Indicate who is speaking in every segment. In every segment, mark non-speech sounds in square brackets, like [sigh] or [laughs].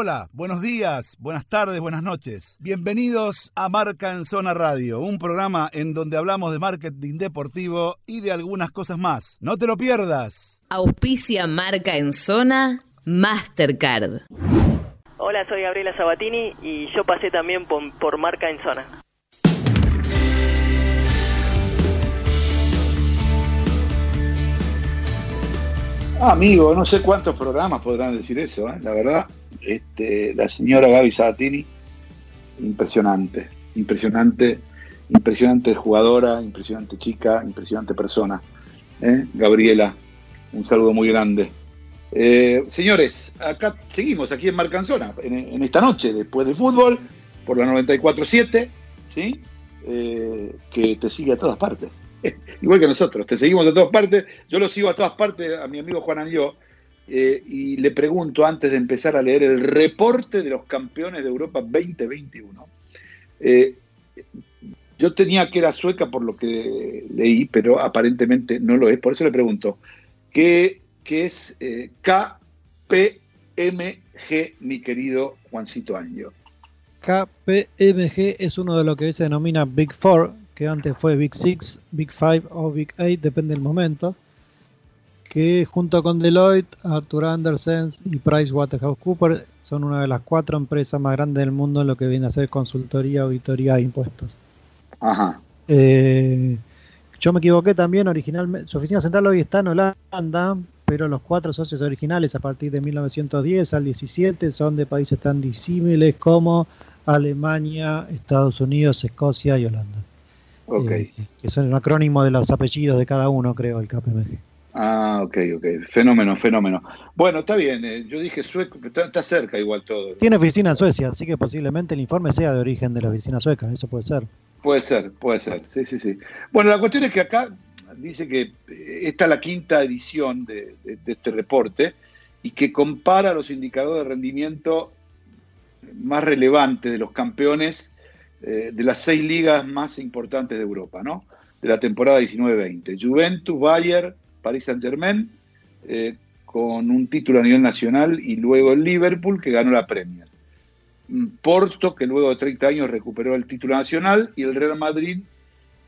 Speaker 1: Hola, buenos días, buenas tardes, buenas noches. Bienvenidos a Marca en Zona Radio, un programa en donde hablamos de marketing deportivo y de algunas cosas más. No te lo pierdas.
Speaker 2: Auspicia Marca en Zona Mastercard.
Speaker 3: Hola, soy Gabriela Sabatini y yo pasé también por, por Marca en Zona.
Speaker 4: Ah, amigo, no sé cuántos programas podrán decir eso, ¿eh? la verdad. Este, la señora Gaby Sabatini, impresionante, impresionante, impresionante jugadora, impresionante chica, impresionante persona. ¿eh? Gabriela, un saludo muy grande. Eh, señores, acá seguimos, aquí en Marcanzona, en, esta noche, después del fútbol, por la 94.7, ¿sí? Que te sigue a todas partes. [laughs] Igual que nosotros, te seguimos a todas partes. Yo lo sigo a todas partes a mi amigo Juan Anlió eh, y le pregunto antes de empezar a leer el reporte de los campeones de Europa 2021. Eh, yo tenía que era sueca por lo que leí, pero aparentemente no lo es. Por eso le pregunto, ¿qué, qué es eh, KPMG, mi querido Juancito Anjo?
Speaker 5: KPMG es uno de lo que hoy se denomina Big Four, que antes fue Big Six, Big Five o Big Eight, depende del momento, que junto con Deloitte, Arthur Andersen y PricewaterhouseCoopers son una de las cuatro empresas más grandes del mundo en lo que viene a ser consultoría, auditoría e impuestos.
Speaker 4: Ajá.
Speaker 5: Eh, yo me equivoqué también, originalmente, su oficina central hoy está en Holanda, pero los cuatro socios originales a partir de 1910 al 17 son de países tan disímiles como Alemania, Estados Unidos, Escocia y Holanda.
Speaker 4: Ok.
Speaker 5: Eh, que son el acrónimo de los apellidos de cada uno, creo, el KPMG.
Speaker 4: Ah, ok, ok. Fenómeno, fenómeno. Bueno, está bien. eh, yo dije sueco, está, está cerca igual todo.
Speaker 5: Tiene oficina en Suecia, así que posiblemente el informe sea de origen de la oficina sueca, eso puede ser.
Speaker 4: Puede ser, puede ser. Sí, sí, sí. Bueno, la cuestión es que acá dice que eh, esta es la quinta edición de, de- de este reporte y que compara los indicadores de rendimiento más relevantes de los campeones eh, de las seis ligas más importantes de Europa, ¿no? De la temporada 19-20. Juventus, Bayern, Paris Saint-Germain, eh, con un título a nivel nacional, y luego el Liverpool, que ganó la Premier. Mm, Porto, que luego de 30 años recuperó el título nacional, y el Real Madrid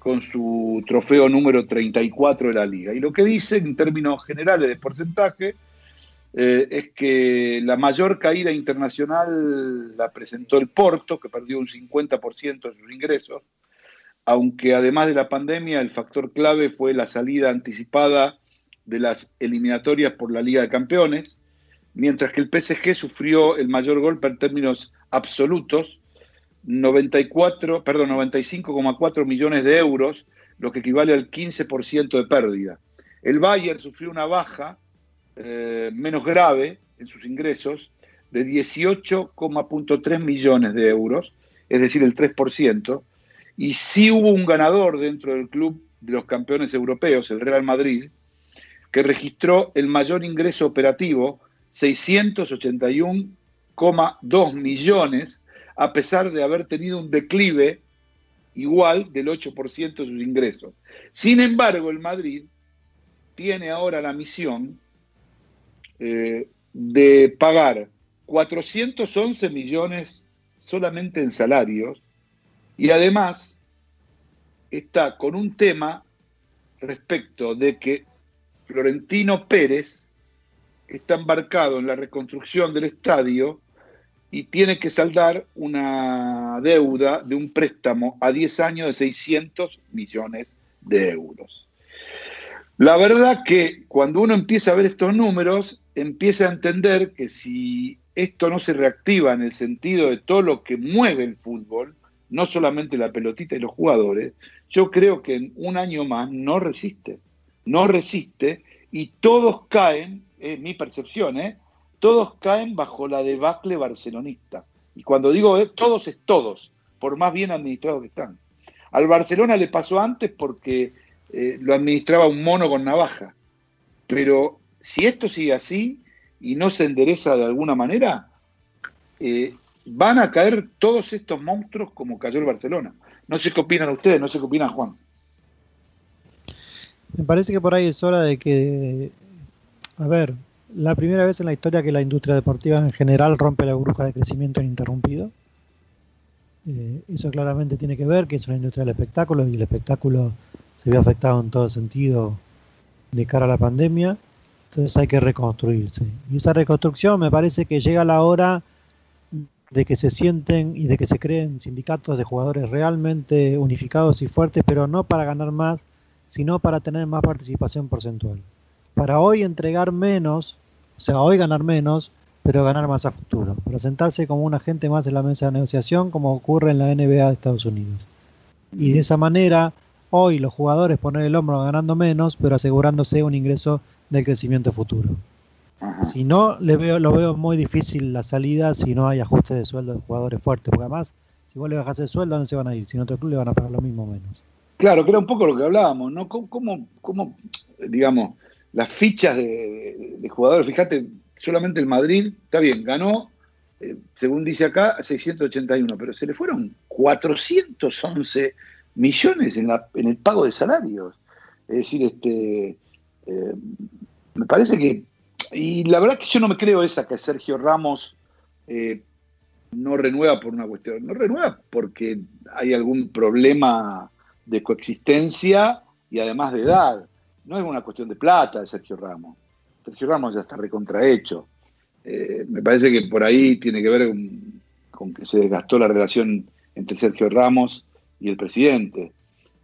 Speaker 4: con su trofeo número 34 de la liga. Y lo que dice en términos generales de porcentaje eh, es que la mayor caída internacional la presentó el Porto, que perdió un 50% de sus ingresos, aunque además de la pandemia el factor clave fue la salida anticipada de las eliminatorias por la Liga de Campeones, mientras que el PSG sufrió el mayor golpe en términos absolutos, 94, perdón, 95,4 millones de euros, lo que equivale al 15% de pérdida. El Bayern sufrió una baja eh, menos grave en sus ingresos de 18,3 millones de euros, es decir, el 3%, y sí hubo un ganador dentro del club de los campeones europeos, el Real Madrid, que registró el mayor ingreso operativo, 681,2 millones, a pesar de haber tenido un declive igual del 8% de sus ingresos. Sin embargo, el Madrid tiene ahora la misión eh, de pagar 411 millones solamente en salarios y además está con un tema respecto de que Florentino Pérez está embarcado en la reconstrucción del estadio y tiene que saldar una deuda de un préstamo a 10 años de 600 millones de euros. La verdad que cuando uno empieza a ver estos números, empieza a entender que si esto no se reactiva en el sentido de todo lo que mueve el fútbol, no solamente la pelotita y los jugadores, yo creo que en un año más no resiste, no resiste y todos caen, es mi percepción, ¿eh? todos caen bajo la debacle barcelonista. Y cuando digo eh, todos es todos, por más bien administrados que están. Al Barcelona le pasó antes porque eh, lo administraba un mono con navaja. Pero si esto sigue así y no se endereza de alguna manera, eh, van a caer todos estos monstruos como cayó el Barcelona. No sé qué opinan ustedes, no sé qué opinan Juan.
Speaker 5: Me parece que por ahí es hora de que, a ver, la primera vez en la historia que la industria deportiva en general rompe la burbuja de crecimiento ininterrumpido. Eh, eso claramente tiene que ver que es una industria del espectáculo y el espectáculo se vio afectado en todo sentido de cara a la pandemia. Entonces hay que reconstruirse. Y esa reconstrucción me parece que llega la hora de que se sienten y de que se creen sindicatos de jugadores realmente unificados y fuertes, pero no para ganar más, sino para tener más participación porcentual. Para hoy entregar menos, o sea, hoy ganar menos, pero ganar más a futuro. Para sentarse como un agente más en la mesa de negociación, como ocurre en la NBA de Estados Unidos. Y de esa manera, hoy los jugadores poner el hombro ganando menos, pero asegurándose un ingreso del crecimiento futuro. Si no, le veo, lo veo muy difícil la salida si no hay ajuste de sueldo de jugadores fuertes, porque además, si vos le bajas el sueldo, ¿dónde se van a ir? Si en otro club le van a pagar lo mismo o menos.
Speaker 4: Claro, que era un poco lo que hablábamos, ¿no? ¿Cómo, cómo, digamos, las fichas de, jugadores, fíjate, solamente el Madrid, está bien, ganó, eh, según dice acá, 681, pero se le fueron 411 millones en, la, en el pago de salarios. Es decir, este, eh, me parece que y la verdad que yo no me creo esa que Sergio Ramos eh, no renueva por una cuestión. No renueva porque hay algún problema de coexistencia y además de edad. No es una cuestión de plata de Sergio Ramos. Sergio Ramos ya está recontrahecho. Eh, me parece que por ahí tiene que ver con, que se desgastó la relación entre Sergio Ramos y el presidente.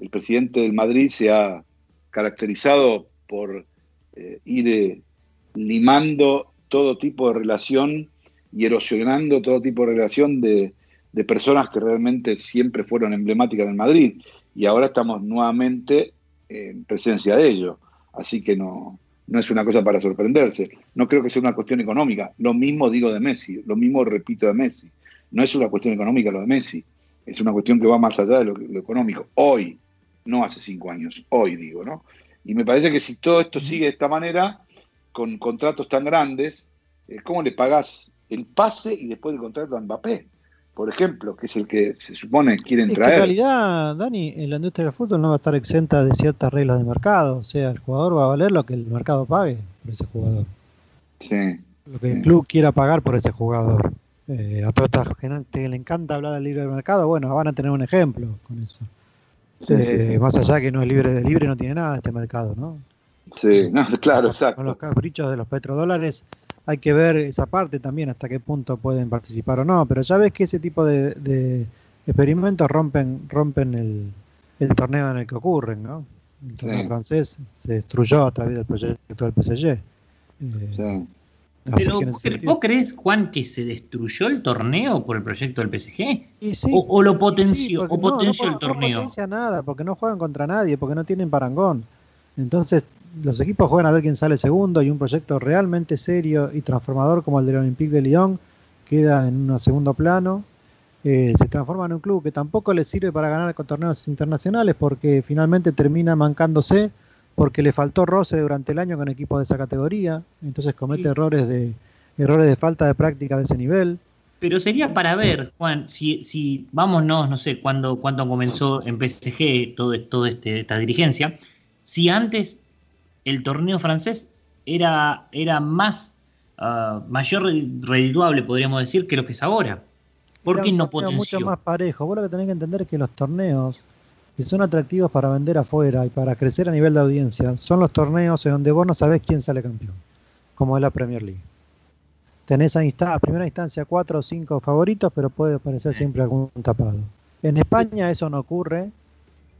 Speaker 4: El presidente del Madrid se ha caracterizado por eh, ir limando todo tipo de relación y erosionando todo tipo de relación de, personas que realmente siempre fueron emblemáticas en Madrid. Y ahora estamos nuevamente en presencia de ello. Así que no, no es una cosa para sorprenderse. No creo que sea una cuestión económica. Lo mismo digo de Messi, lo mismo repito de Messi. No es una cuestión económica lo de Messi, es una cuestión que va más allá de lo, lo económico. Hoy, no hace cinco años, hoy digo, ¿no? Y me parece que si todo esto sigue de esta manera, con contratos tan grandes, eh, ¿cómo le pagás el pase y después el contrato a Mbappé? Por ejemplo, que es el que se supone quieren traer.
Speaker 5: en realidad, Dani, en la industria del fútbol no va a estar exenta de ciertas reglas de mercado. O sea, el jugador va a valer lo que el mercado pague por ese jugador.
Speaker 4: Sí.
Speaker 5: Lo que el club quiera pagar por ese jugador. Eh, a gente que le encanta hablar del libre mercado, bueno, van a tener un ejemplo con eso. Eh, más allá que no es libre de libre, no tiene nada este mercado, ¿no?
Speaker 4: Sí, [laughs] no, claro, exacto.
Speaker 5: Con los caprichos de los petrodólares hay que ver esa parte también, hasta qué punto pueden participar o no, pero ya ves que ese tipo de, experimentos rompen, rompen el, torneo en el que ocurren, ¿no? El torneo francés se destruyó a través del proyecto del PSG. Eh,
Speaker 6: Pero, ¿vos crees, Juan, que se destruyó el torneo por el proyecto del PSG? o, lo potenció, o potenció el torneo? No
Speaker 5: potencia nada, porque no juegan contra nadie, porque no tienen parangón. Entonces, los equipos juegan a ver quién sale segundo y un proyecto realmente serio y transformador como el del Olympique de Lyon queda en un segundo plano. Eh, se transforma en un club que tampoco le sirve para ganar con torneos internacionales porque finalmente termina mancándose porque le faltó roce durante el año con equipos de esa categoría, entonces comete errores de errores de falta de práctica de ese nivel.
Speaker 6: Pero sería para ver, Juan, si, si vámonos, no sé cuándo, cuándo comenzó en PSG todo, todo este, esta dirigencia, si antes el torneo francés era, era más uh, mayor redituable, podríamos decir, que lo que es ahora. ¿Por qué no potenció?
Speaker 5: mucho más parejo. Vos lo que tenés que entender es que los torneos que son atractivos para vender afuera y para crecer a nivel de audiencia son los torneos en donde vos no sabés quién sale campeón, como es la Premier League. Tenés a, a primera instancia cuatro o cinco favoritos, pero puede aparecer siempre algún tapado. En España eso no ocurre,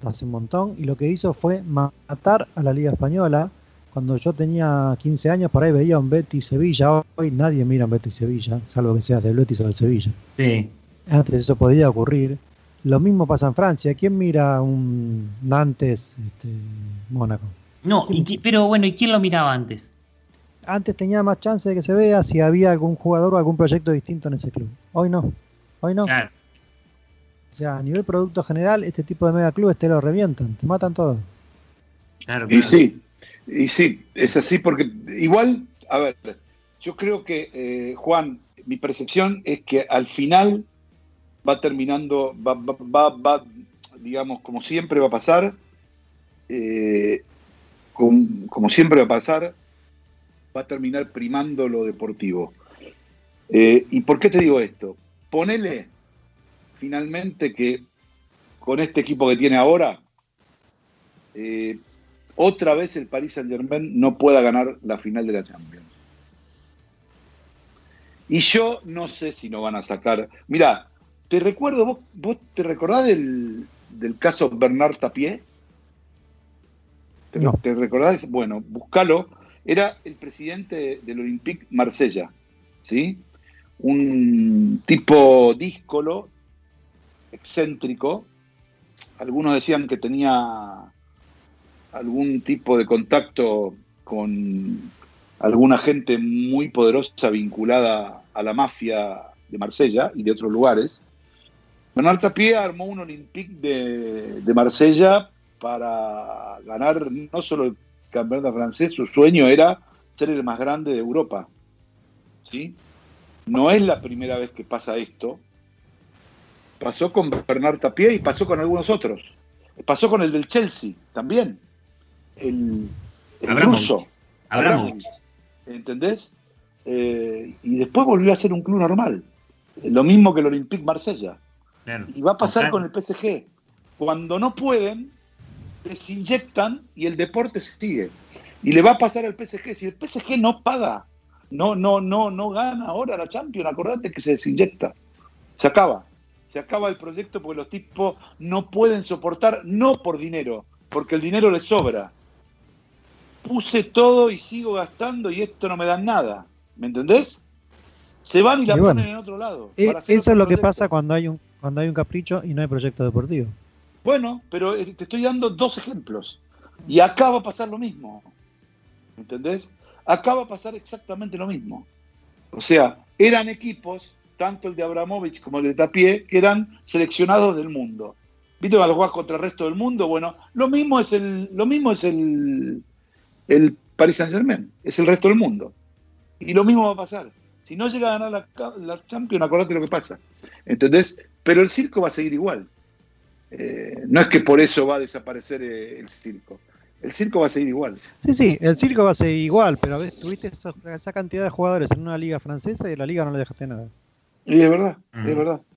Speaker 5: hace un montón, y lo que hizo fue matar a la Liga Española. Cuando yo tenía 15 años, por ahí veía un Betis Sevilla. Hoy nadie mira un Betis Sevilla, salvo que seas del Betis o del Sevilla.
Speaker 6: Sí.
Speaker 5: Antes eso podía ocurrir. Lo mismo pasa en Francia. ¿Quién mira un Nantes este, Mónaco?
Speaker 6: No, pero bueno, ¿y quién lo miraba antes?
Speaker 5: Antes tenía más chance de que se vea si había algún jugador o algún proyecto distinto en ese club. Hoy no. Hoy no. Claro. O sea, a nivel producto general, este tipo de megaclubes te lo revientan, te matan todo.
Speaker 4: Y sí, y sí, es así porque igual, a ver, yo creo que, eh, Juan, mi percepción es que al final va terminando, va, va, va, digamos, como siempre va a pasar, eh, como siempre va a pasar, va a terminar primando lo deportivo. Eh, ¿Y por qué te digo esto? Ponele finalmente que con este equipo que tiene ahora, eh, otra vez el Paris Saint Germain no pueda ganar la final de la Champions. Y yo no sé si no van a sacar. Mira, te recuerdo, vos, te recordás del, caso Bernard Tapie? ¿Te, no. ¿Te recordás? Bueno, búscalo. Era el presidente del Olympique Marsella, ¿sí? Un tipo díscolo, excéntrico. Algunos decían que tenía algún tipo de contacto con alguna gente muy poderosa vinculada a la mafia de Marsella y de otros lugares. Bernard Tapie armó un Olympique de, de Marsella para ganar no solo el campeonato francés, su sueño era ser el más grande de Europa. ¿sí? No es la primera vez que pasa esto. Pasó con Bernard Tapie y pasó con algunos otros. Pasó con el del Chelsea también. El, el ruso. ¿Entendés? Eh, y después volvió a ser un club normal. Lo mismo que el Olympique Marsella. Y va a pasar con el PSG. Cuando no pueden, desinyectan y el deporte sigue. Y le va a pasar al PSG. Si el PSG no paga, no, no, no, no gana ahora la Champions, acordate que se desinyecta. Se acaba. Se acaba el proyecto porque los tipos no pueden soportar, no por dinero, porque el dinero les sobra. Puse todo y sigo gastando y esto no me da nada. ¿Me entendés? Se van y la ponen en otro lado.
Speaker 5: Eh, eso es lo que pasa cuando hay un cuando hay un capricho y no hay proyecto deportivo.
Speaker 4: Bueno, pero eh, te estoy dando dos ejemplos. Y acá va a pasar lo mismo. ¿Entendés? Acá va a pasar exactamente lo mismo. O sea, eran equipos, tanto el de Abramovich como el de Tapie, que eran seleccionados del mundo. ¿Viste cuando jugás contra el resto del mundo? Bueno, lo mismo es el, lo mismo es el, el Paris Saint Germain, es el resto del mundo. Y lo mismo va a pasar. Si no llega a ganar la, la Champions, acordate lo que pasa. ¿Entendés? Pero el circo va a seguir igual. Eh, no es que por eso va a desaparecer eh, el circo. El circo va a seguir igual.
Speaker 5: Sí, sí, el circo va a seguir igual, pero ves, tuviste esa, cantidad de jugadores en una liga francesa y en la liga no le dejaste nada.
Speaker 4: Y es verdad, es mm. verdad.